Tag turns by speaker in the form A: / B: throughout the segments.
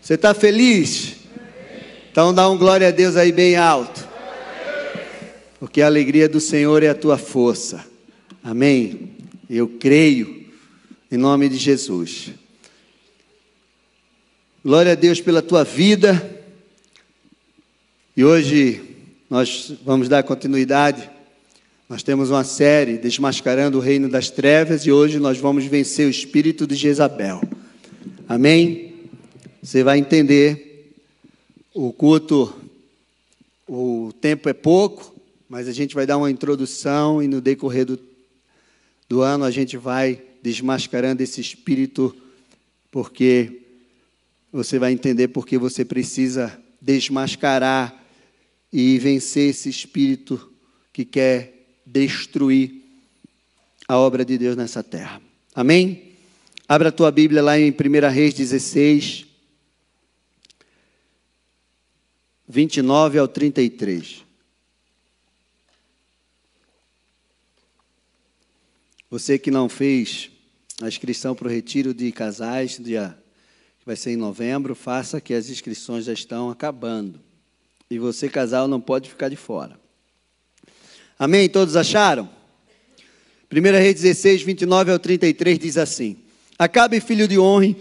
A: Você está feliz? Então dá um glória a Deus aí bem alto. Porque a alegria do Senhor é a tua força. Amém? Eu creio em nome de Jesus. Glória a Deus pela tua vida. E hoje nós vamos dar continuidade. Nós temos uma série desmascarando o reino das trevas e hoje nós vamos vencer o espírito de Jezabel. Amém? Você vai entender. O culto, o tempo é pouco, mas a gente vai dar uma introdução e no decorrer do, do ano a gente vai desmascarando esse espírito, porque você vai entender porque você precisa desmascarar e vencer esse espírito que quer destruir a obra de Deus nessa terra. Amém? Abra a tua Bíblia lá em 1 Reis 16, 29 ao 33. Você que não fez a inscrição para o retiro de casais, dia, que vai ser em novembro, faça que as inscrições já estão acabando. E você, casal, não pode ficar de fora. Amém? Todos acharam? 1 Reis 16, 29 ao 33 diz assim: Acabe, filho de Honre,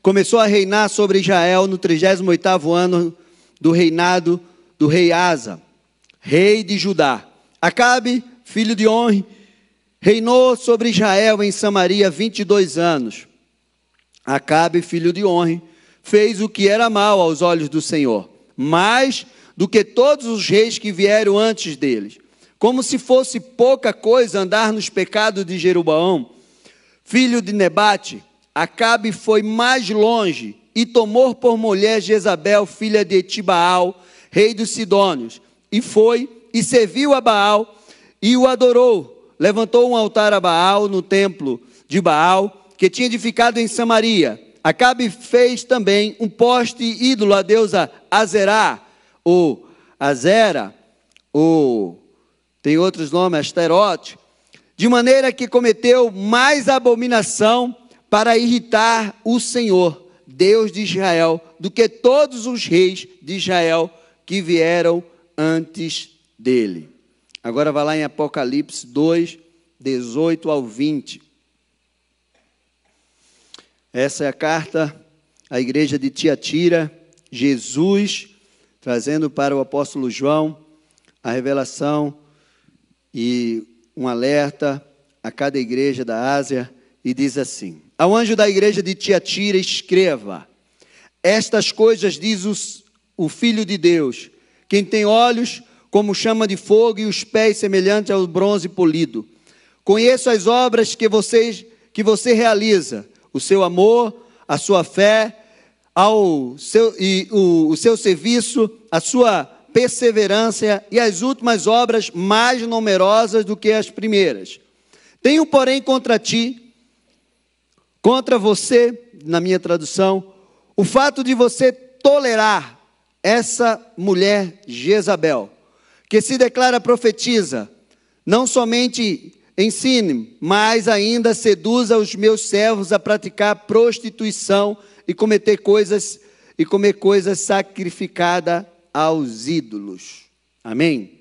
A: começou a reinar sobre Israel no 38 ano do reinado do rei Asa, rei de Judá. Acabe, filho de Honre, reinou sobre Israel em Samaria 22 anos. Acabe, filho de Honre, fez o que era mal aos olhos do Senhor, mas do que todos os reis que vieram antes deles. Como se fosse pouca coisa andar nos pecados de Jeroboão, filho de Nebate, Acabe foi mais longe e tomou por mulher Jezabel, filha de Etibaal, rei dos Sidônios, e foi e serviu a Baal e o adorou. Levantou um altar a Baal no templo de Baal, que tinha edificado em Samaria. Acabe fez também um poste ídolo à deusa Azerá, ou Azera, ou tem outros nomes, Asterote, de maneira que cometeu mais abominação para irritar o Senhor, Deus de Israel, do que todos os reis de Israel que vieram antes dele. Agora vai lá em Apocalipse 2, 18 ao 20. Essa é a carta à igreja de Tiatira. Jesus trazendo para o apóstolo João a revelação e um alerta a cada igreja da Ásia e diz assim: Ao anjo da igreja de Tiatira, escreva: Estas coisas diz os, o Filho de Deus, quem tem olhos como chama de fogo e os pés semelhantes ao bronze polido. Conheço as obras que, vocês, que você realiza, o seu amor, a sua fé ao seu, e o, o seu serviço, a sua perseverança e as últimas obras mais numerosas do que as primeiras. Tenho, porém, contra ti, contra você, na minha tradução, o fato de você tolerar essa mulher Jezabel, que se declara profetiza, não somente ensine, mas ainda seduza os meus servos a praticar prostituição e cometer coisas e comer coisas sacrificadas aos ídolos. Amém?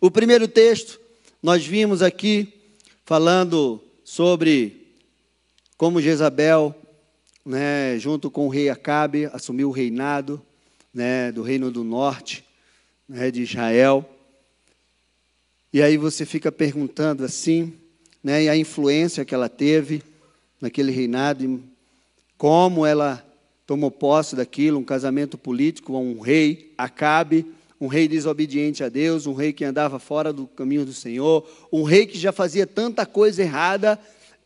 A: O primeiro texto nós vimos aqui falando sobre como Jezabel, né, junto com o rei Acabe, assumiu o reinado né, do reino do norte né, de Israel. E aí você fica perguntando assim, né, e a influência que ela teve naquele reinado, como ela tomou posse daquilo, um casamento político a um rei, Acabe, um rei desobediente a Deus, um rei que andava fora do caminho do Senhor, um rei que já fazia tanta coisa errada,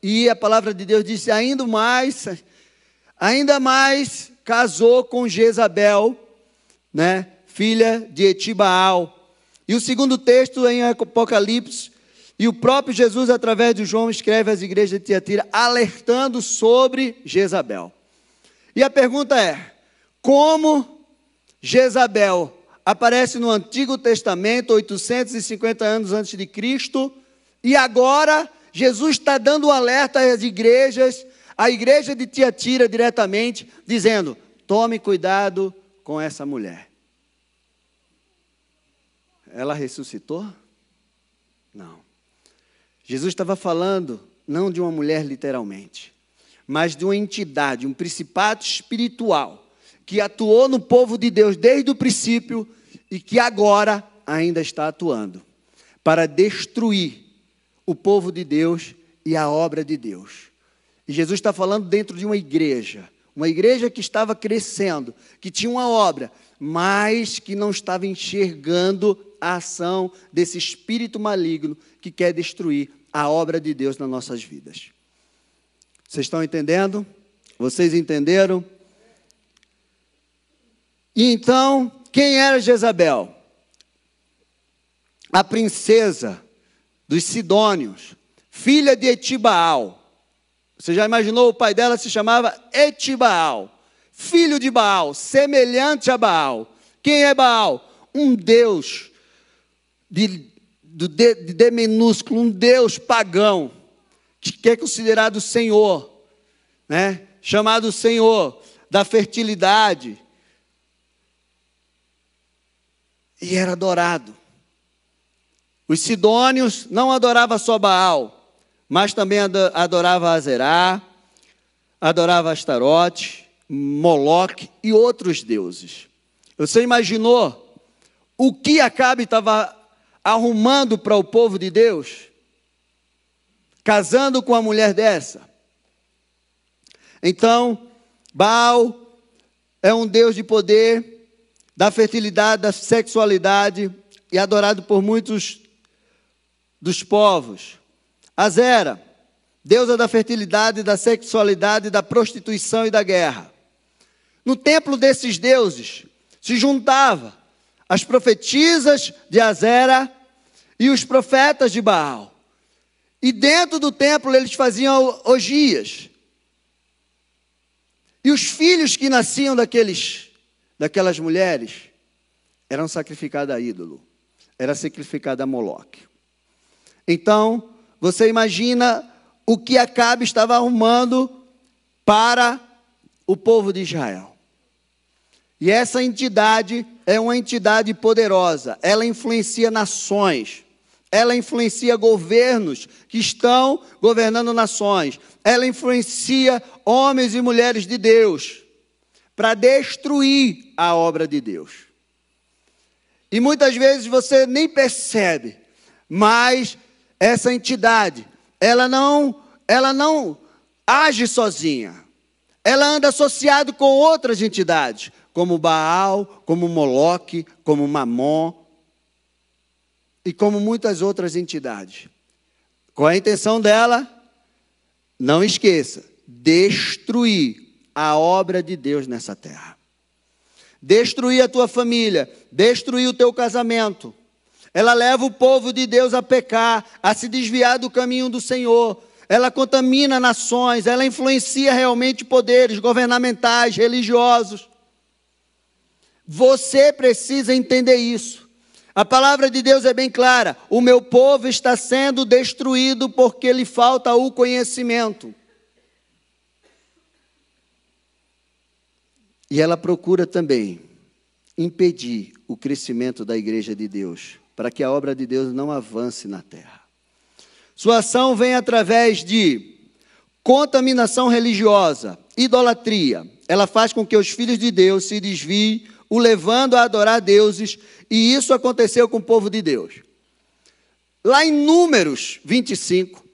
A: e a palavra de Deus disse ainda mais, ainda mais casou com Jezabel, né, filha de Etibaal. E o segundo texto em Apocalipse, e o próprio Jesus, através de João, escreve às igrejas de Tiatira, alertando sobre Jezabel. E a pergunta é: como Jezabel aparece no Antigo Testamento, 850 anos antes de Cristo, e agora Jesus está dando um alerta às igrejas, à igreja de Tiatira diretamente, dizendo: Tome cuidado com essa mulher. Ela ressuscitou? Não. Jesus estava falando não de uma mulher literalmente, mas de uma entidade, um principado espiritual que atuou no povo de Deus desde o princípio e que agora ainda está atuando para destruir o povo de Deus e a obra de Deus. E Jesus está falando dentro de uma igreja, uma igreja que estava crescendo, que tinha uma obra, mas que não estava enxergando a ação desse espírito maligno que quer destruir a obra de Deus nas nossas vidas. Vocês estão entendendo? Vocês entenderam? E então, quem era Jezabel? A princesa dos Sidônios, filha de Etibaal. Você já imaginou? O pai dela se chamava Etibaal, filho de Baal, semelhante a Baal. Quem é Baal? Um deus de do D, de D minúsculo, um Deus pagão, que é considerado Senhor, né? chamado Senhor da fertilidade, e era adorado. Os sidônios não adoravam só Baal, mas também adorava Azerá, adorava Astarote, Moloque e outros deuses. Você imaginou o que Acabe estava arrumando para o povo de Deus, casando com uma mulher dessa. Então, Baal é um Deus de poder, da fertilidade, da sexualidade e adorado por muitos dos povos. Azera, deusa da fertilidade, da sexualidade, da prostituição e da guerra. No templo desses deuses se juntava as profetisas de Azera e os profetas de Baal. E dentro do templo eles faziam orgias. E os filhos que nasciam daqueles, daquelas mulheres eram sacrificados a ídolo, era sacrificado a Moloque. Então, você imagina o que Acabe estava arrumando para o povo de Israel. E essa entidade é uma entidade poderosa, ela influencia nações, ela influencia governos que estão governando nações, ela influencia homens e mulheres de Deus para destruir a obra de Deus. E muitas vezes você nem percebe, mas essa entidade, ela não, ela não age sozinha. Ela anda associado com outras entidades como Baal, como Moloque, como Mamon e como muitas outras entidades. Qual é a intenção dela? Não esqueça, destruir a obra de Deus nessa terra. Destruir a tua família, destruir o teu casamento. Ela leva o povo de Deus a pecar, a se desviar do caminho do Senhor. Ela contamina nações, ela influencia realmente poderes governamentais, religiosos. Você precisa entender isso. A palavra de Deus é bem clara: o meu povo está sendo destruído porque lhe falta o conhecimento. E ela procura também impedir o crescimento da igreja de Deus, para que a obra de Deus não avance na terra. Sua ação vem através de contaminação religiosa, idolatria. Ela faz com que os filhos de Deus se desviem o levando a adorar deuses, e isso aconteceu com o povo de Deus. Lá em Números 25,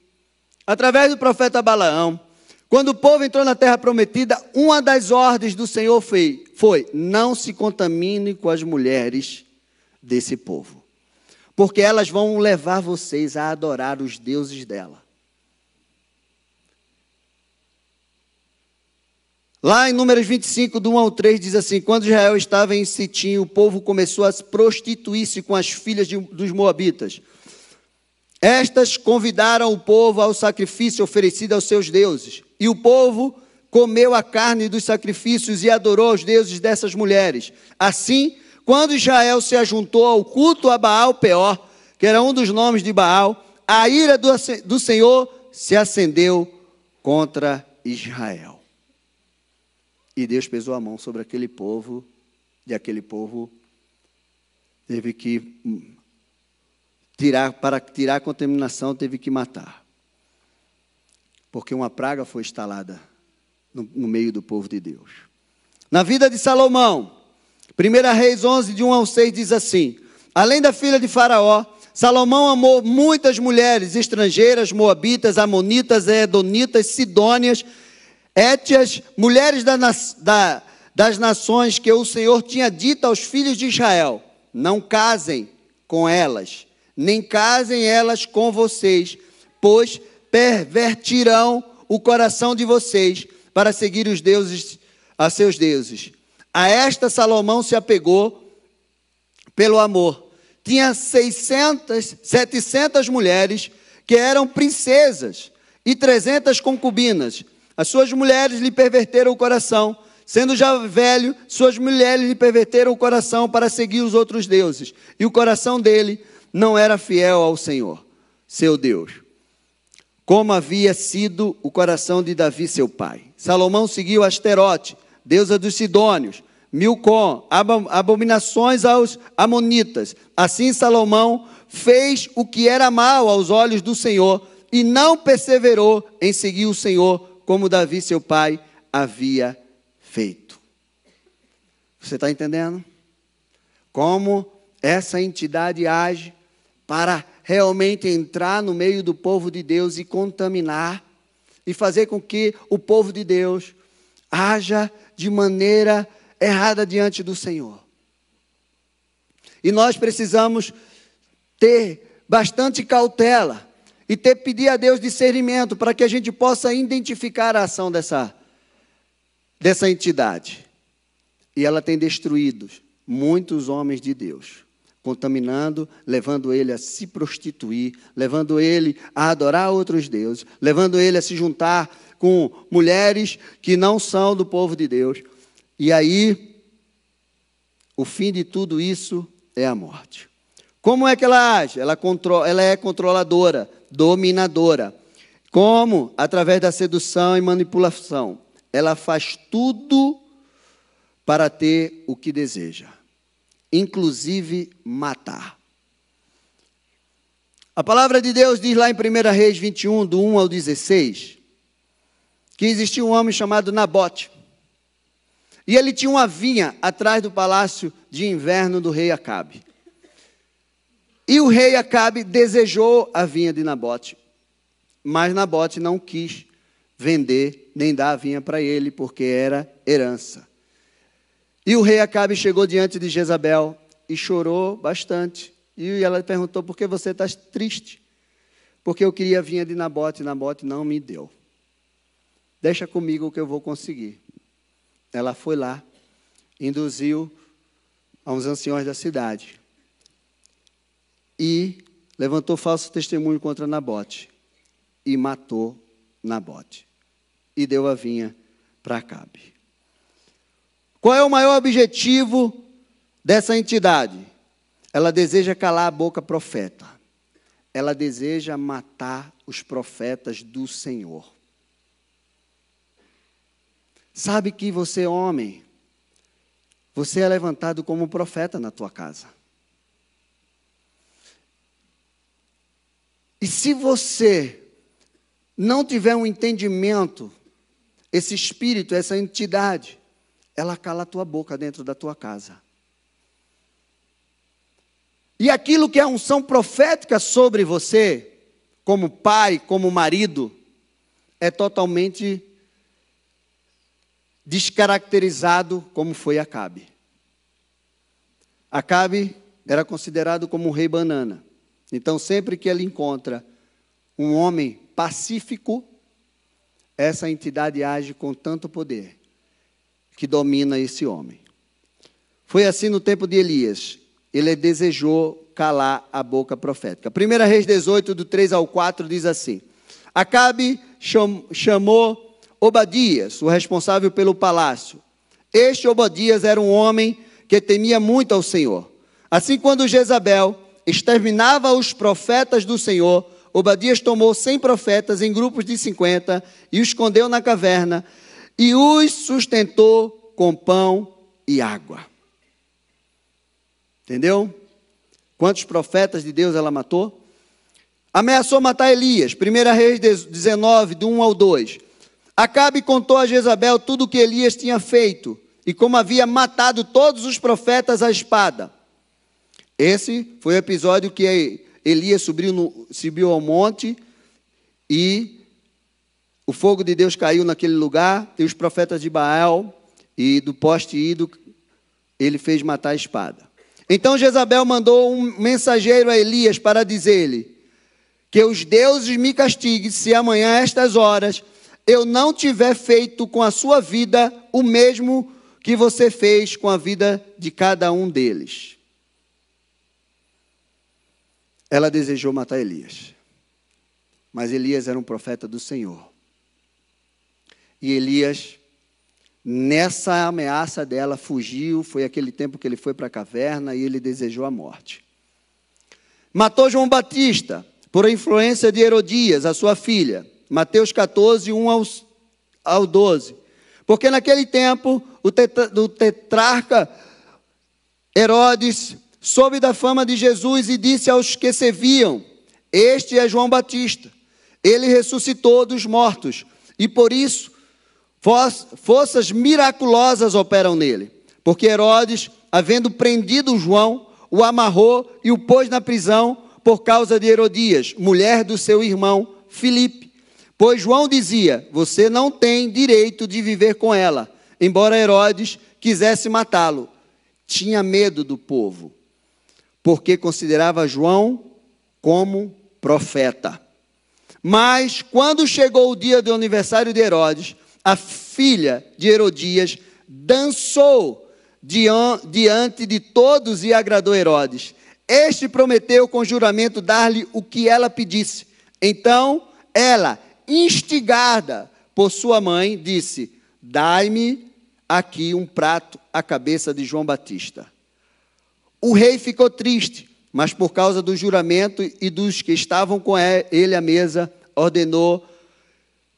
A: através do profeta Balaão, quando o povo entrou na terra prometida, uma das ordens do Senhor foi, foi: não se contamine com as mulheres desse povo, porque elas vão levar vocês a adorar os deuses dela. Lá em Números 25, do 1 ao 3, diz assim: Quando Israel estava em Sitim, o povo começou a prostituir-se com as filhas de, dos Moabitas. Estas convidaram o povo ao sacrifício oferecido aos seus deuses. E o povo comeu a carne dos sacrifícios e adorou os deuses dessas mulheres. Assim, quando Israel se ajuntou ao culto a Baal Peor, que era um dos nomes de Baal, a ira do, do Senhor se acendeu contra Israel. E Deus pesou a mão sobre aquele povo, e aquele povo teve que hum, tirar, para tirar a contaminação, teve que matar. Porque uma praga foi instalada no, no meio do povo de Deus. Na vida de Salomão, 1 Reis 11, de 1 ao 6, diz assim: Além da filha de Faraó, Salomão amou muitas mulheres estrangeiras, moabitas, amonitas, edonitas, sidônias, étias, mulheres da, da, das nações que o Senhor tinha dito aos filhos de Israel: Não casem com elas, nem casem elas com vocês, pois pervertirão o coração de vocês para seguir os deuses a seus deuses. A esta Salomão se apegou pelo amor. Tinha 600, 700 mulheres que eram princesas e 300 concubinas. As suas mulheres lhe perverteram o coração. Sendo já velho, suas mulheres lhe perverteram o coração para seguir os outros deuses. E o coração dele não era fiel ao Senhor, seu Deus, como havia sido o coração de Davi, seu pai. Salomão seguiu Asterote, deusa dos Sidônios, Milcom, abominações aos Amonitas. Assim Salomão fez o que era mal aos olhos do Senhor e não perseverou em seguir o Senhor como Davi, seu pai, havia feito. Você está entendendo? Como essa entidade age para realmente entrar no meio do povo de Deus e contaminar e fazer com que o povo de Deus haja de maneira errada diante do Senhor. E nós precisamos ter bastante cautela e ter pedir a Deus discernimento para que a gente possa identificar a ação dessa dessa entidade. E ela tem destruído muitos homens de Deus, contaminando, levando ele a se prostituir, levando ele a adorar outros deuses, levando ele a se juntar com mulheres que não são do povo de Deus. E aí, o fim de tudo isso é a morte. Como é que ela age? Ela, controla, ela é controladora, dominadora. Como? Através da sedução e manipulação. Ela faz tudo para ter o que deseja, inclusive matar. A palavra de Deus diz lá em 1 Reis 21, do 1 ao 16, que existia um homem chamado Nabote. E ele tinha uma vinha atrás do palácio de inverno do rei Acabe. E o rei Acabe desejou a vinha de Nabote, mas Nabote não quis vender nem dar a vinha para ele, porque era herança. E o rei Acabe chegou diante de Jezabel e chorou bastante. E ela perguntou: por que você está triste? Porque eu queria a vinha de Nabote, e Nabote não me deu. Deixa comigo que eu vou conseguir. Ela foi lá, induziu a uns anciões da cidade e levantou falso testemunho contra Nabote e matou Nabote e deu a vinha para Acabe. Qual é o maior objetivo dessa entidade? Ela deseja calar a boca profeta. Ela deseja matar os profetas do Senhor. Sabe que você, homem, você é levantado como profeta na tua casa. E se você não tiver um entendimento, esse espírito, essa entidade, ela cala a tua boca dentro da tua casa. E aquilo que é unção profética sobre você, como pai, como marido, é totalmente descaracterizado como foi Acabe. Acabe era considerado como um rei banana. Então, sempre que ele encontra um homem pacífico, essa entidade age com tanto poder que domina esse homem. Foi assim no tempo de Elias. Ele desejou calar a boca profética. 1 Reis 18, do 3 ao 4, diz assim: Acabe chamou Obadias, o responsável pelo palácio. Este Obadias era um homem que temia muito ao Senhor. Assim, quando Jezabel exterminava os profetas do Senhor, Obadias tomou cem profetas em grupos de cinquenta e os escondeu na caverna e os sustentou com pão e água. Entendeu? Quantos profetas de Deus ela matou? Ameaçou matar Elias, 1 Reis 19, do 1 ao 2. Acabe contou a Jezabel tudo o que Elias tinha feito e como havia matado todos os profetas à espada. Esse foi o episódio que Elias subiu, no, subiu ao monte e o fogo de Deus caiu naquele lugar e os profetas de Baal e do poste ido ele fez matar a espada. Então Jezabel mandou um mensageiro a Elias para dizer-lhe que os deuses me castiguem se amanhã a estas horas eu não tiver feito com a sua vida o mesmo que você fez com a vida de cada um deles. Ela desejou matar Elias. Mas Elias era um profeta do Senhor. E Elias, nessa ameaça dela, fugiu. Foi aquele tempo que ele foi para a caverna e ele desejou a morte. Matou João Batista por influência de Herodias, a sua filha. Mateus 14, 1 aos, ao 12. Porque naquele tempo o, tetra, o tetrarca Herodes soube da fama de Jesus e disse aos que serviam: Este é João Batista. Ele ressuscitou dos mortos e por isso forças miraculosas operam nele. Porque Herodes, havendo prendido João, o amarrou e o pôs na prisão por causa de Herodias, mulher do seu irmão Filipe. Pois João dizia: Você não tem direito de viver com ela. Embora Herodes quisesse matá-lo, tinha medo do povo, porque considerava João como profeta. Mas quando chegou o dia do aniversário de Herodes, a filha de Herodias dançou diante de todos e agradou Herodes. Este prometeu com juramento dar-lhe o que ela pedisse. Então ela, instigada por sua mãe, disse: Dai-me aqui um prato à cabeça de João Batista. O rei ficou triste, mas por causa do juramento e dos que estavam com ele à mesa, ordenou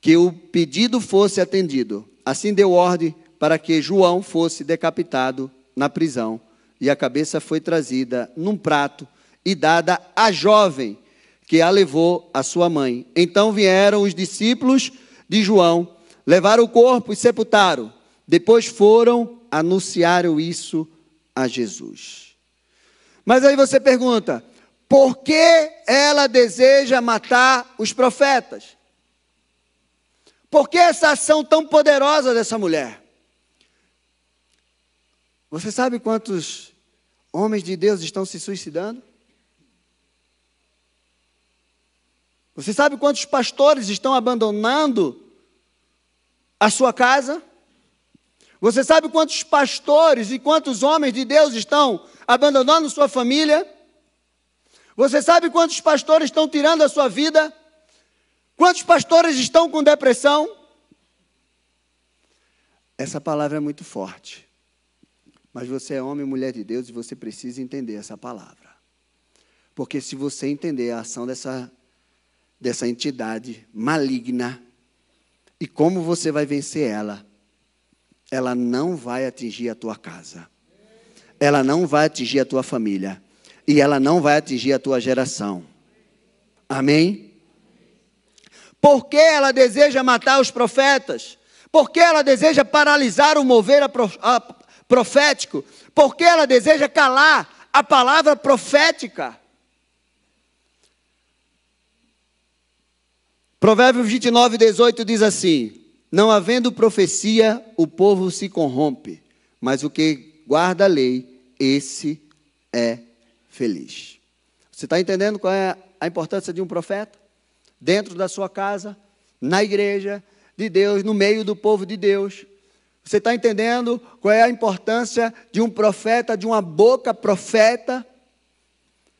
A: que o pedido fosse atendido. Assim deu ordem para que João fosse decapitado na prisão, e a cabeça foi trazida num prato e dada à jovem que a levou à sua mãe. Então vieram os discípulos de João, levaram o corpo e sepultaram. Depois foram anunciar isso a Jesus. Mas aí você pergunta: por que ela deseja matar os profetas? Por que essa ação tão poderosa dessa mulher? Você sabe quantos homens de Deus estão se suicidando? Você sabe quantos pastores estão abandonando a sua casa? Você sabe quantos pastores e quantos homens de Deus estão abandonando sua família? Você sabe quantos pastores estão tirando a sua vida? Quantos pastores estão com depressão? Essa palavra é muito forte. Mas você é homem e mulher de Deus e você precisa entender essa palavra. Porque se você entender a ação dessa, dessa entidade maligna e como você vai vencer ela, ela não vai atingir a tua casa. Ela não vai atingir a tua família. E ela não vai atingir a tua geração. Amém? Por que ela deseja matar os profetas? Por que ela deseja paralisar o mover profético? Por que ela deseja calar a palavra profética? Provérbios 29, 18 diz assim: Não havendo profecia, o povo se corrompe, mas o que guarda a lei, esse é feliz. Você está entendendo qual é a importância de um profeta? Dentro da sua casa, na igreja de Deus, no meio do povo de Deus. Você está entendendo qual é a importância de um profeta, de uma boca profeta,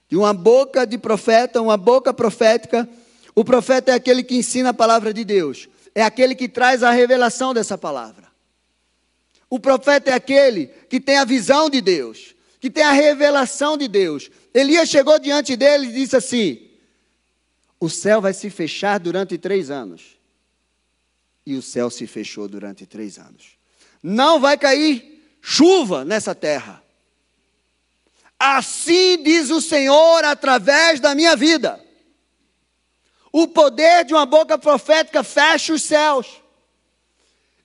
A: de uma boca de profeta, uma boca profética o profeta é aquele que ensina a palavra de Deus, é aquele que traz a revelação dessa palavra. O profeta é aquele que tem a visão de Deus, que tem a revelação de Deus. Elias chegou diante dele e disse assim: O céu vai se fechar durante três anos. e o céu se fechou durante três anos. Não vai cair chuva nessa terra. Assim diz o Senhor através da minha vida. O poder de uma boca profética fecha os céus.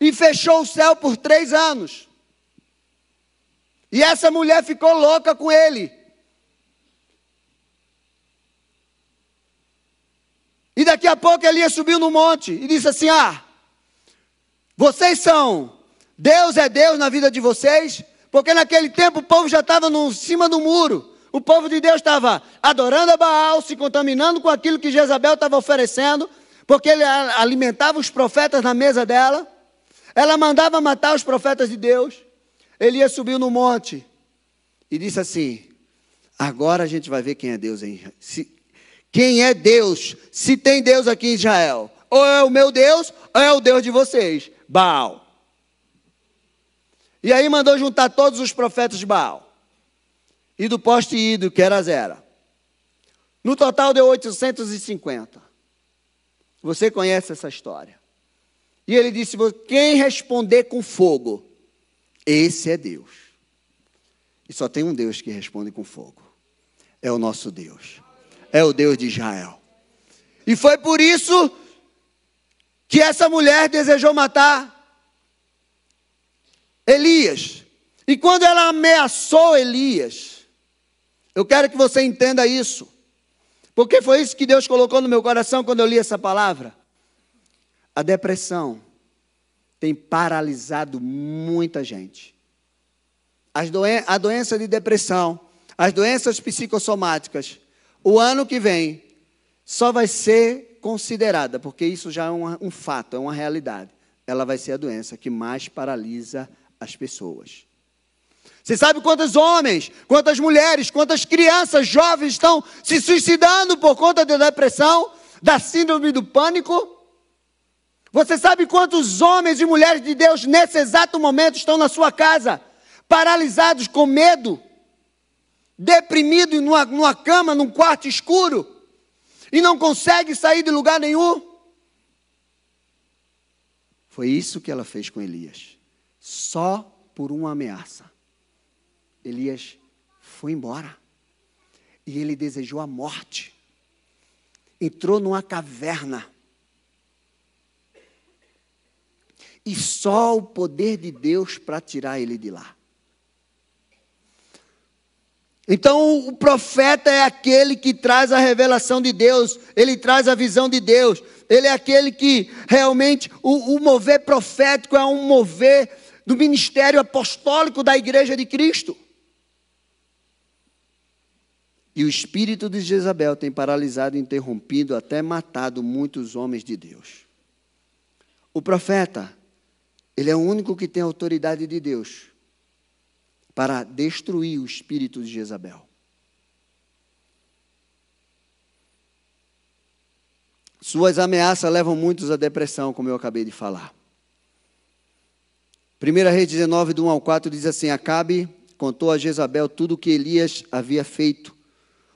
A: E fechou o céu por três anos. E essa mulher ficou louca com ele. E daqui a pouco Elias subiu no monte e disse assim: Ah, vocês são, Deus é Deus na vida de vocês, porque naquele tempo o povo já estava em cima do muro. O povo de Deus estava adorando a Baal, se contaminando com aquilo que Jezabel estava oferecendo, porque ele alimentava os profetas na mesa dela. Ela mandava matar os profetas de Deus. Elias subiu no monte e disse assim: Agora a gente vai ver quem é Deus em se, Quem é Deus? Se tem Deus aqui em Israel, ou é o meu Deus, ou é o Deus de vocês, Baal. E aí mandou juntar todos os profetas de Baal e do poste ídolo, que era Zera. No total deu 850. Você conhece essa história. E ele disse: quem responder com fogo, esse é Deus. E só tem um Deus que responde com fogo. É o nosso Deus. É o Deus de Israel. E foi por isso que essa mulher desejou matar Elias. E quando ela ameaçou Elias, eu quero que você entenda isso. Porque foi isso que Deus colocou no meu coração quando eu li essa palavra. A depressão tem paralisado muita gente. Doen a doença de depressão, as doenças psicossomáticas, o ano que vem só vai ser considerada, porque isso já é um, um fato, é uma realidade. Ela vai ser a doença que mais paralisa as pessoas. Você sabe quantos homens, quantas mulheres, quantas crianças jovens estão se suicidando por conta da depressão, da síndrome do pânico? Você sabe quantos homens e mulheres de Deus nesse exato momento estão na sua casa, paralisados com medo, deprimidos numa, numa cama, num quarto escuro, e não conseguem sair de lugar nenhum? Foi isso que ela fez com Elias, só por uma ameaça. Elias foi embora e ele desejou a morte. Entrou numa caverna e só o poder de Deus para tirar ele de lá. Então, o profeta é aquele que traz a revelação de Deus, ele traz a visão de Deus, ele é aquele que realmente, o, o mover profético é um mover do ministério apostólico da igreja de Cristo. E o espírito de Jezabel tem paralisado, interrompido, até matado muitos homens de Deus. O profeta ele é o único que tem autoridade de Deus para destruir o espírito de Jezabel. Suas ameaças levam muitos à depressão, como eu acabei de falar. 1 Reis 19, do 1 ao 4, diz assim: Acabe contou a Jezabel tudo o que Elias havia feito,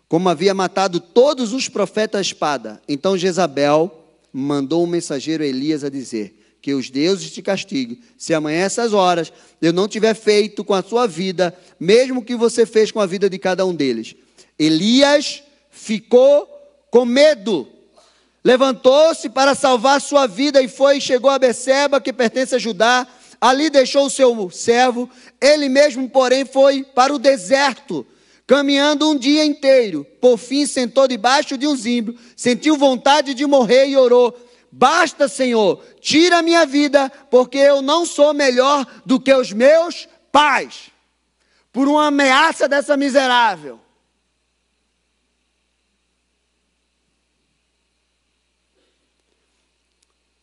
A: como havia matado todos os profetas à espada. Então Jezabel mandou um mensageiro Elias a dizer: que os deuses te castiguem, se amanhã essas horas eu não tiver feito com a sua vida, mesmo que você fez com a vida de cada um deles. Elias ficou com medo, levantou-se para salvar sua vida e foi e chegou a Beceba, que pertence a Judá, ali deixou o seu servo, ele mesmo, porém, foi para o deserto, caminhando um dia inteiro. Por fim, sentou debaixo de um zimbro, sentiu vontade de morrer e orou: Basta, Senhor, tira minha vida, porque eu não sou melhor do que os meus pais. Por uma ameaça dessa miserável.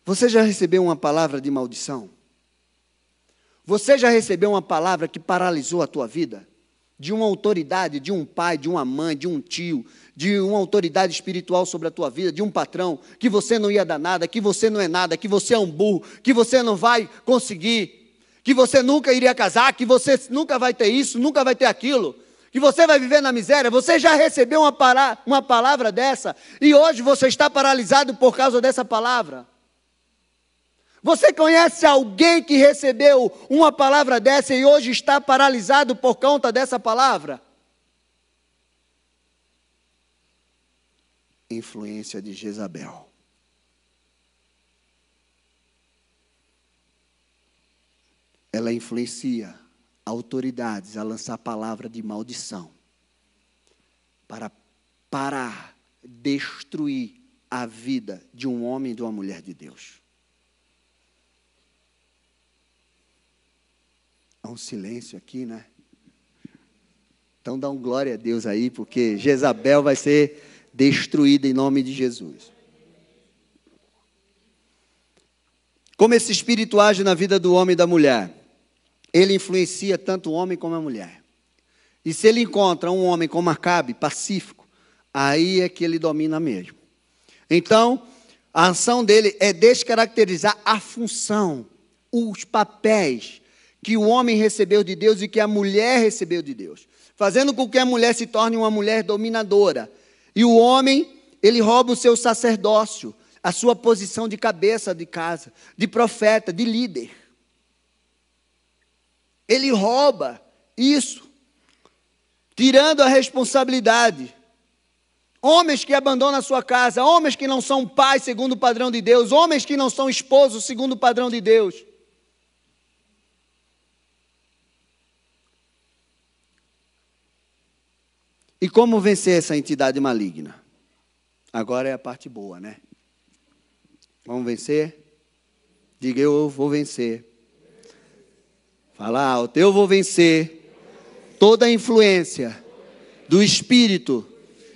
A: Você já recebeu uma palavra de maldição? Você já recebeu uma palavra que paralisou a tua vida? De uma autoridade, de um pai, de uma mãe, de um tio, de uma autoridade espiritual sobre a tua vida, de um patrão, que você não ia dar nada, que você não é nada, que você é um burro, que você não vai conseguir, que você nunca iria casar, que você nunca vai ter isso, nunca vai ter aquilo, que você vai viver na miséria. Você já recebeu uma, para, uma palavra dessa e hoje você está paralisado por causa dessa palavra. Você conhece alguém que recebeu uma palavra dessa e hoje está paralisado por conta dessa palavra? Influência de Jezabel. Ela influencia autoridades a lançar palavra de maldição para parar, destruir a vida de um homem e de uma mulher de Deus. Há um silêncio aqui, né? Então dá um glória a Deus aí, porque Jezabel vai ser destruída em nome de Jesus. Como esse espírito age na vida do homem e da mulher? Ele influencia tanto o homem como a mulher. E se ele encontra um homem como Acabe, pacífico, aí é que ele domina mesmo. Então, a ação dele é descaracterizar a função, os papéis que o homem recebeu de Deus e que a mulher recebeu de Deus, fazendo com que a mulher se torne uma mulher dominadora. E o homem, ele rouba o seu sacerdócio, a sua posição de cabeça de casa, de profeta, de líder. Ele rouba isso, tirando a responsabilidade. Homens que abandonam a sua casa, homens que não são pais segundo o padrão de Deus, homens que não são esposos segundo o padrão de Deus. E como vencer essa entidade maligna? Agora é a parte boa, né? Vamos vencer? Diga eu vou vencer. Fala alto, eu vou vencer toda a influência do espírito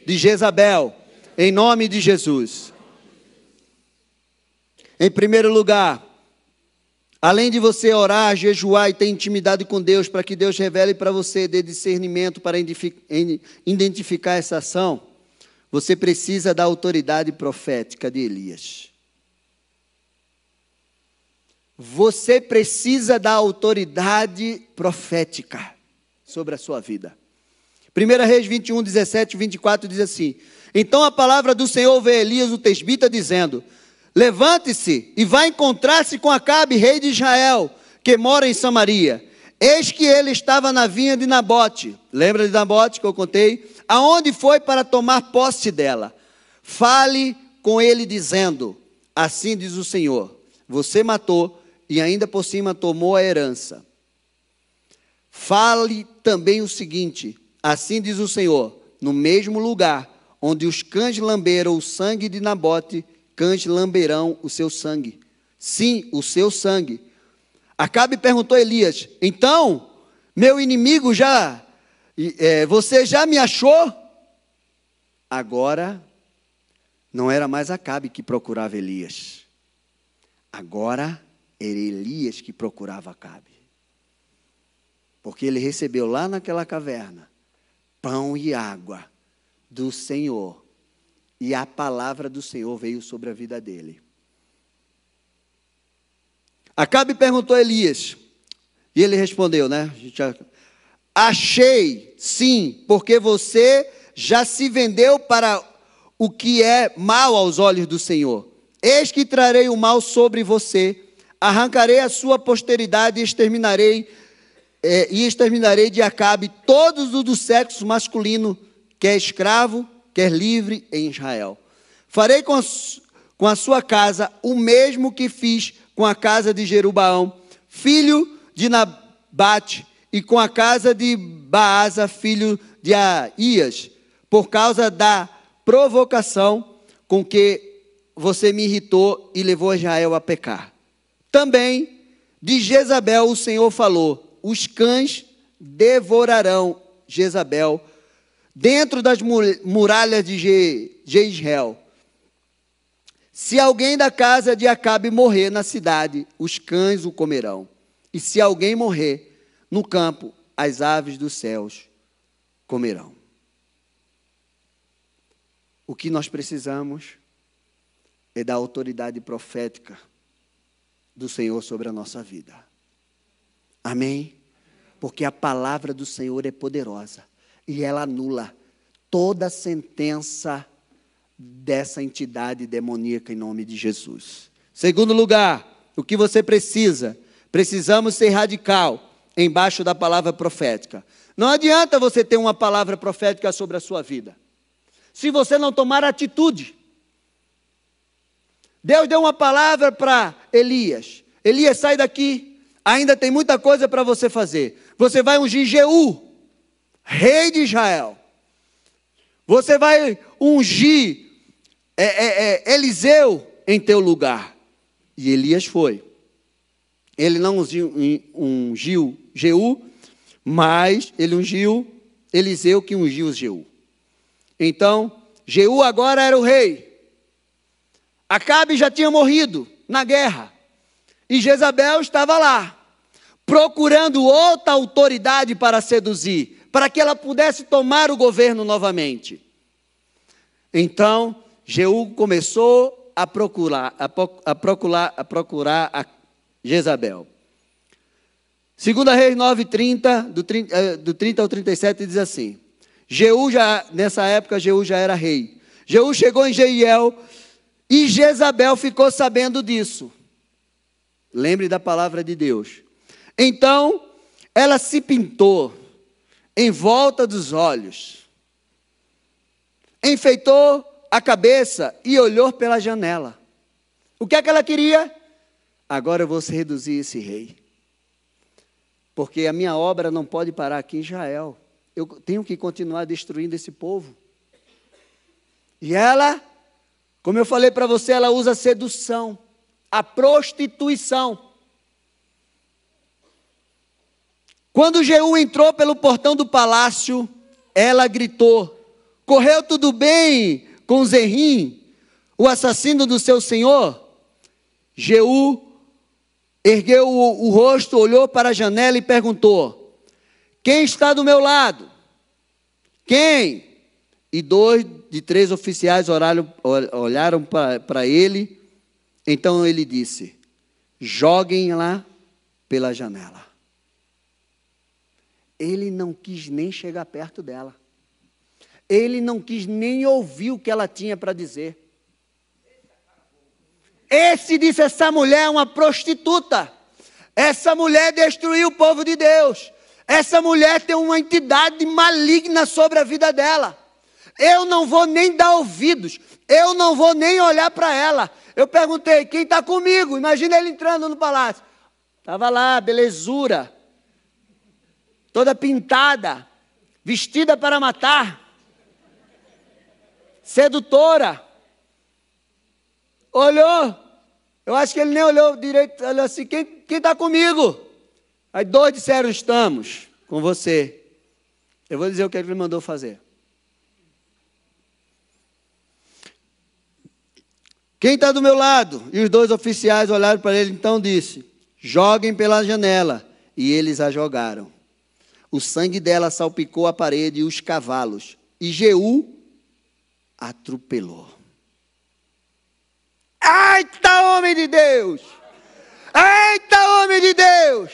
A: de Jezabel, em nome de Jesus. Em primeiro lugar, Além de você orar, jejuar e ter intimidade com Deus, para que Deus revele para você, dê discernimento para identificar essa ação, você precisa da autoridade profética de Elias. Você precisa da autoridade profética sobre a sua vida. 1 Reis 21, 17 e 24 diz assim: Então a palavra do Senhor veio a Elias, o tesbita, dizendo: Levante-se e vá encontrar-se com Acabe, rei de Israel, que mora em Samaria. Eis que ele estava na vinha de Nabote. Lembra de Nabote que eu contei? Aonde foi para tomar posse dela? Fale com ele dizendo: Assim diz o Senhor: Você matou e ainda por cima tomou a herança. Fale também o seguinte: Assim diz o Senhor: No mesmo lugar onde os cães lamberam o sangue de Nabote, cães lamberão o seu sangue. Sim, o seu sangue. Acabe perguntou a Elias: Então, meu inimigo já, é, você já me achou? Agora, não era mais Acabe que procurava Elias. Agora, era Elias que procurava Acabe. Porque ele recebeu lá naquela caverna pão e água do Senhor e a palavra do Senhor veio sobre a vida dele. Acabe perguntou a Elias, e ele respondeu, né? Achei, sim, porque você já se vendeu para o que é mal aos olhos do Senhor. Eis que trarei o mal sobre você, arrancarei a sua posteridade e exterminarei é, e exterminarei de Acabe todos os do sexo masculino, que é escravo quer livre em Israel. Farei com com a sua casa o mesmo que fiz com a casa de Jerubaão, filho de Nabate, e com a casa de Baasa, filho de Aías, por causa da provocação com que você me irritou e levou Israel a pecar. Também de Jezabel o Senhor falou: os cães devorarão Jezabel dentro das muralhas de Israel. Se alguém da casa de Acabe morrer na cidade, os cães o comerão. E se alguém morrer no campo, as aves dos céus comerão. O que nós precisamos é da autoridade profética do Senhor sobre a nossa vida. Amém? Porque a palavra do Senhor é poderosa e ela anula toda sentença dessa entidade demoníaca em nome de Jesus. Segundo lugar, o que você precisa. Precisamos ser radical embaixo da palavra profética. Não adianta você ter uma palavra profética sobre a sua vida. Se você não tomar atitude. Deus deu uma palavra para Elias. Elias, sai daqui. Ainda tem muita coisa para você fazer. Você vai ungir Jeú, rei de Israel. Você vai ungir é, é, é, Eliseu em teu lugar. E Elias foi. Ele não ungiu, ungiu Jeú, mas ele ungiu Eliseu que ungiu Jeú. Então, Jeú agora era o rei. Acabe já tinha morrido na guerra. E Jezabel estava lá, procurando outra autoridade para seduzir, para que ela pudesse tomar o governo novamente. Então, Jeú começou a procurar, a, a procurar, a procurar a Jezabel. Segunda Reis 9:30, do, 30, eh, do 30 ao 37 diz assim: Jeú já nessa época Jeú já era rei. Jeú chegou em Jeiel e Jezabel ficou sabendo disso. Lembre da palavra de Deus. Então, ela se pintou em volta dos olhos, enfeitou a cabeça e olhou pela janela. O que é que ela queria? Agora eu vou reduzir esse rei. Porque a minha obra não pode parar aqui em Israel. Eu tenho que continuar destruindo esse povo. E ela, como eu falei para você, ela usa sedução, a prostituição. Quando Jeú entrou pelo portão do palácio, ela gritou: Correu tudo bem com Zerrim, o assassino do seu senhor? Jeú ergueu o, o rosto, olhou para a janela e perguntou: Quem está do meu lado? Quem? E dois de três oficiais olharam, olharam para ele. Então ele disse: Joguem lá pela janela. Ele não quis nem chegar perto dela. Ele não quis nem ouvir o que ela tinha para dizer. Esse disse: essa mulher é uma prostituta. Essa mulher destruiu o povo de Deus. Essa mulher tem uma entidade maligna sobre a vida dela. Eu não vou nem dar ouvidos. Eu não vou nem olhar para ela. Eu perguntei: quem está comigo? Imagina ele entrando no palácio. Estava lá, belezura. Toda pintada. Vestida para matar. Sedutora olhou. Eu acho que ele nem olhou direito, olhou assim: quem está comigo? Aí dois disseram: estamos com você. Eu vou dizer o que ele mandou fazer. Quem está do meu lado? E os dois oficiais olharam para ele, então disse: Joguem pela janela. E eles a jogaram. O sangue dela salpicou a parede e os cavalos. E Jeú atropelou. Eita, homem de Deus! Eita, homem de Deus!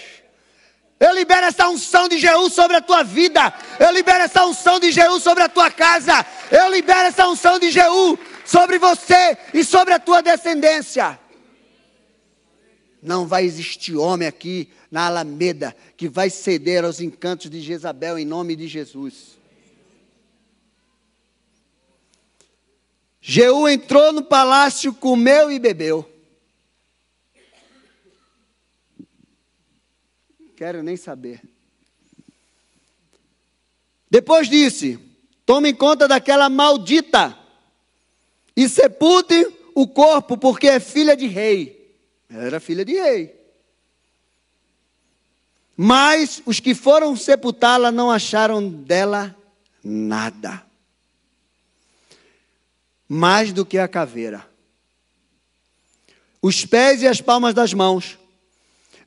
A: Eu libero essa unção de Jeú sobre a tua vida. Eu libero essa unção de Jeú sobre a tua casa. Eu libero essa unção de Jeú sobre você e sobre a tua descendência. Não vai existir homem aqui na Alameda que vai ceder aos encantos de Jezabel em nome de Jesus. Jeú entrou no palácio, comeu e bebeu. Quero nem saber. Depois disse: Tomem conta daquela maldita e sepultem o corpo, porque é filha de rei. Ela era filha de rei. Mas os que foram sepultá-la não acharam dela nada mais do que a caveira. Os pés e as palmas das mãos.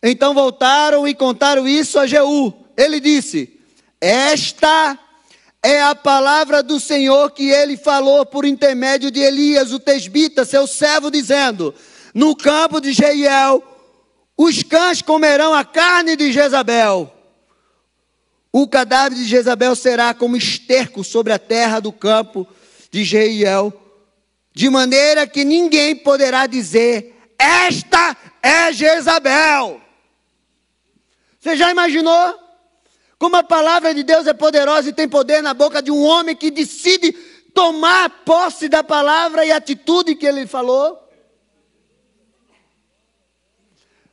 A: Então voltaram e contaram isso a Jeú. Ele disse: Esta é a palavra do Senhor que ele falou por intermédio de Elias, o tesbita, seu servo, dizendo: No campo de Jeiel, os cães comerão a carne de Jezabel. O cadáver de Jezabel será como esterco sobre a terra do campo de Jeiel de maneira que ninguém poderá dizer: Esta é Jezabel. Você já imaginou? Como a palavra de Deus é poderosa e tem poder na boca de um homem que decide tomar posse da palavra e atitude que ele falou?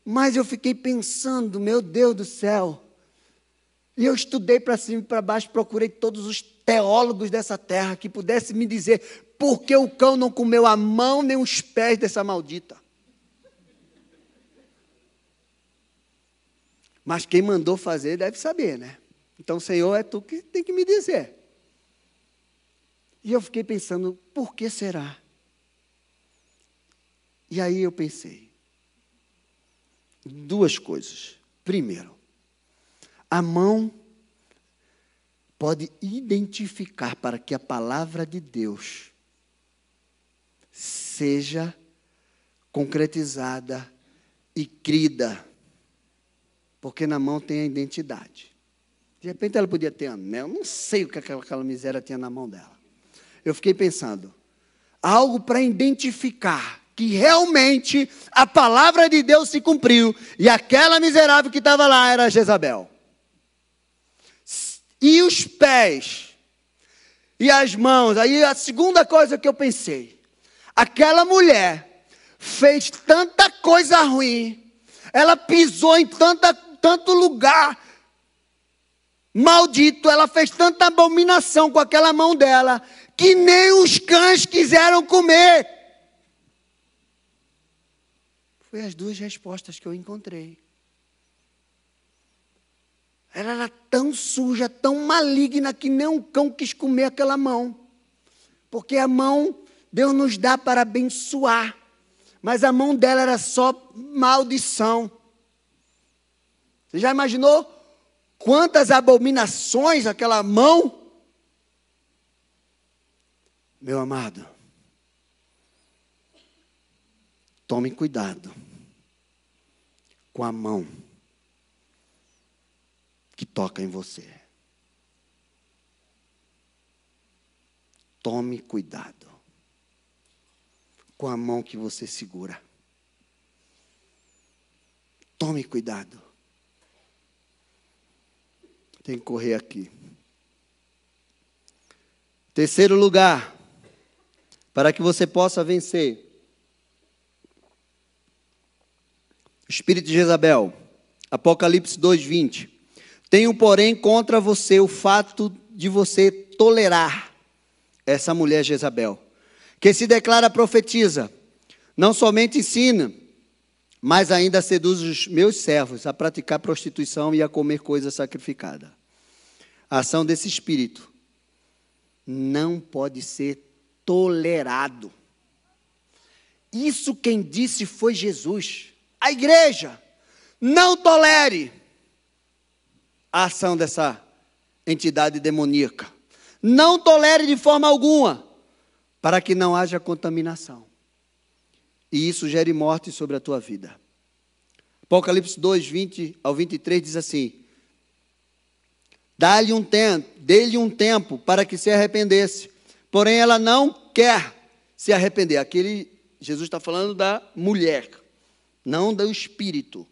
A: Mas eu fiquei pensando, meu Deus do céu. E eu estudei para cima e para baixo, procurei todos os teólogos dessa terra que pudessem me dizer por que o cão não comeu a mão nem os pés dessa maldita. Mas quem mandou fazer deve saber, né? Então, Senhor, é tu que tem que me dizer. E eu fiquei pensando, por que será? E aí eu pensei, duas coisas. Primeiro, a mão pode identificar para que a palavra de Deus seja concretizada e crida porque na mão tem a identidade. De repente ela podia ter anel, não sei o que aquela, aquela miséria tinha na mão dela. Eu fiquei pensando, algo para identificar que realmente a palavra de Deus se cumpriu e aquela miserável que estava lá era Jezabel. E os pés e as mãos, aí a segunda coisa que eu pensei, aquela mulher fez tanta coisa ruim, ela pisou em tanta tanto lugar maldito, ela fez tanta abominação com aquela mão dela, que nem os cães quiseram comer. Foi as duas respostas que eu encontrei. Ela era tão suja, tão maligna, que nem um cão quis comer aquela mão. Porque a mão, Deus nos dá para abençoar. Mas a mão dela era só maldição. Você já imaginou quantas abominações aquela mão? Meu amado, tome cuidado com a mão que toca em você. Tome cuidado com a mão que você segura. Tome cuidado. Tem que correr aqui. Terceiro lugar, para que você possa vencer. Espírito de Jezabel, Apocalipse 2:20. Tenho, porém, contra você o fato de você tolerar essa mulher Jezabel, que se declara profetiza, não somente ensina, mas ainda seduz os meus servos a praticar prostituição e a comer coisa sacrificada. A ação desse espírito não pode ser tolerado. Isso quem disse foi Jesus. A igreja não tolere a ação dessa entidade demoníaca. Não tolere de forma alguma, para que não haja contaminação e isso gere morte sobre a tua vida. Apocalipse 2, 20 ao 23 diz assim: Dá-lhe um tempo, dê-lhe um tempo para que se arrependesse. Porém, ela não quer se arrepender. Aquele Jesus está falando da mulher, não do espírito.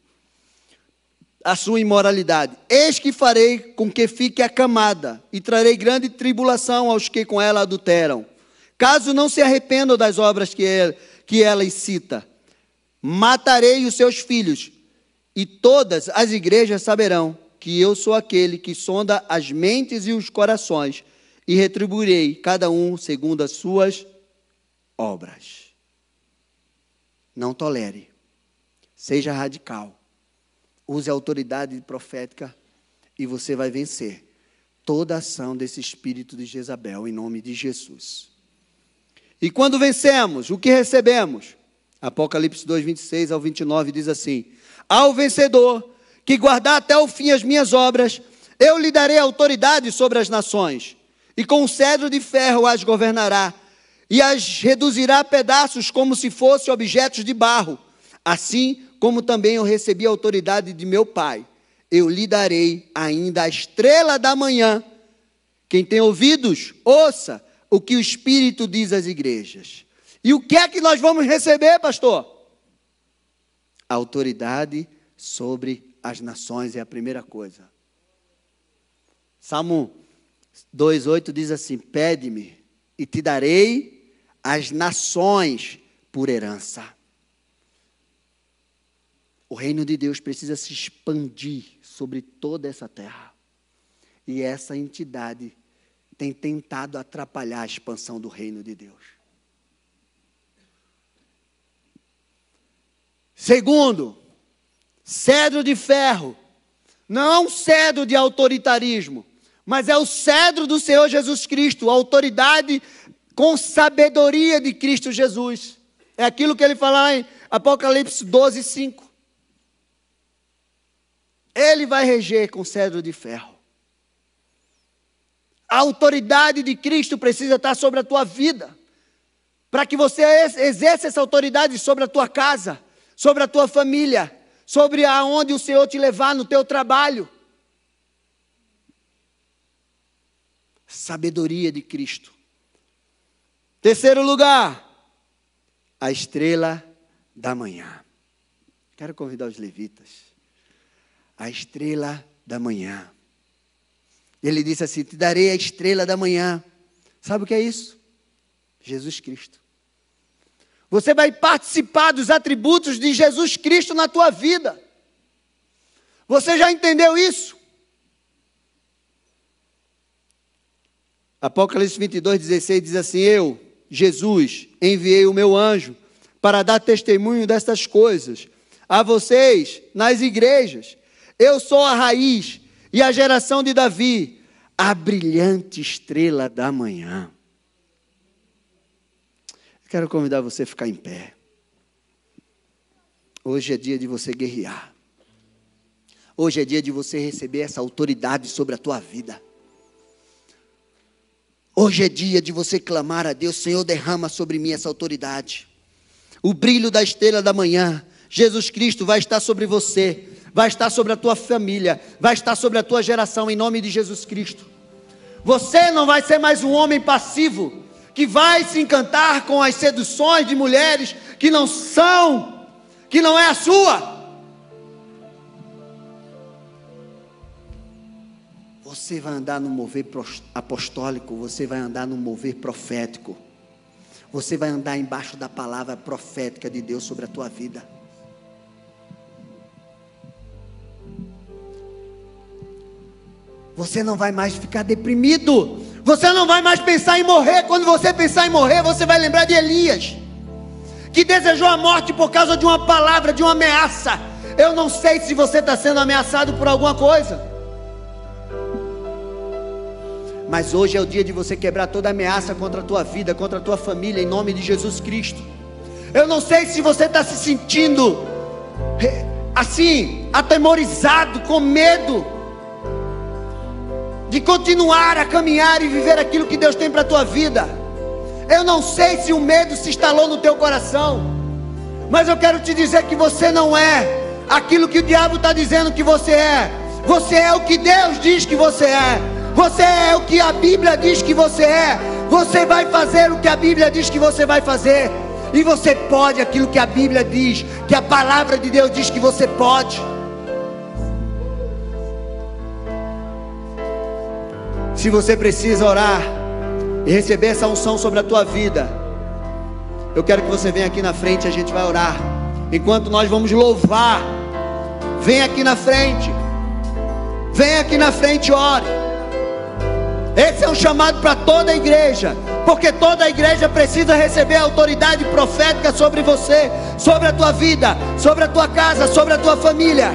A: A sua imoralidade. Eis que farei com que fique acamada, e trarei grande tribulação aos que com ela adulteram. Caso não se arrependam das obras que ele, que ela incita: Matarei os seus filhos, e todas as igrejas saberão que eu sou aquele que sonda as mentes e os corações, e retribuirei cada um segundo as suas obras. Não tolere, seja radical, use a autoridade profética e você vai vencer toda a ação desse espírito de Jezabel em nome de Jesus. E quando vencemos, o que recebemos? Apocalipse 2, 26 ao 29 diz assim: Ao vencedor, que guardar até o fim as minhas obras, eu lhe darei autoridade sobre as nações, e com cedro de ferro as governará, e as reduzirá a pedaços como se fossem objetos de barro. Assim como também eu recebi a autoridade de meu Pai, eu lhe darei ainda a estrela da manhã. Quem tem ouvidos, ouça o que o Espírito diz às igrejas. E o que é que nós vamos receber, pastor? autoridade sobre as nações, é a primeira coisa. Salmo 2,8 diz assim: Pede-me e te darei as nações por herança. O reino de Deus precisa se expandir sobre toda essa terra. E essa entidade tem tentado atrapalhar a expansão do reino de Deus. Segundo, cedro de ferro. Não cedro de autoritarismo, mas é o cedro do Senhor Jesus Cristo, autoridade com sabedoria de Cristo Jesus. É aquilo que ele fala em Apocalipse 12, 5. Ele vai reger com cedro de ferro. A autoridade de Cristo precisa estar sobre a tua vida, para que você exerça essa autoridade sobre a tua casa, sobre a tua família, sobre aonde o Senhor te levar no teu trabalho. Sabedoria de Cristo. Terceiro lugar, a estrela da manhã. Quero convidar os levitas. A estrela da manhã. Ele disse assim: Te darei a estrela da manhã. Sabe o que é isso? Jesus Cristo. Você vai participar dos atributos de Jesus Cristo na tua vida. Você já entendeu isso? Apocalipse 22, 16 diz assim: Eu, Jesus, enviei o meu anjo para dar testemunho destas coisas a vocês nas igrejas. Eu sou a raiz e a geração de Davi, a brilhante estrela da manhã. Quero convidar você a ficar em pé. Hoje é dia de você guerrear. Hoje é dia de você receber essa autoridade sobre a tua vida. Hoje é dia de você clamar a Deus, Senhor, derrama sobre mim essa autoridade. O brilho da estrela da manhã, Jesus Cristo vai estar sobre você, vai estar sobre a tua família, vai estar sobre a tua geração, em nome de Jesus Cristo. Você não vai ser mais um homem passivo, que vai se encantar com as seduções de mulheres que não são, que não é a sua. Você vai andar no mover apostólico, você vai andar no mover profético. Você vai andar embaixo da palavra profética de Deus sobre a tua vida. Você não vai mais ficar deprimido. Você não vai mais pensar em morrer. Quando você pensar em morrer, você vai lembrar de Elias, que desejou a morte por causa de uma palavra, de uma ameaça. Eu não sei se você está sendo ameaçado por alguma coisa. Mas hoje é o dia de você quebrar toda ameaça contra a tua vida, contra a tua família, em nome de Jesus Cristo. Eu não sei se você está se sentindo assim, atemorizado, com medo de continuar a caminhar e viver aquilo que Deus tem para a tua vida. Eu não sei se o medo se instalou no teu coração, mas eu quero te dizer que você não é aquilo que o diabo está dizendo que você é. Você é o que Deus diz que você é. Você é o que a Bíblia diz que você é. Você vai fazer o que a Bíblia diz que você vai fazer. E você pode aquilo que a Bíblia diz, que a palavra de Deus diz que você pode. Se você precisa orar e receber essa unção sobre a tua vida, eu quero que você venha aqui na frente, a gente vai orar. Enquanto nós vamos louvar, vem aqui na frente. Vem aqui na frente, ore. Esse é um chamado para toda a igreja, porque toda a igreja precisa receber a autoridade profética sobre você, sobre a tua vida, sobre a tua casa, sobre a tua família.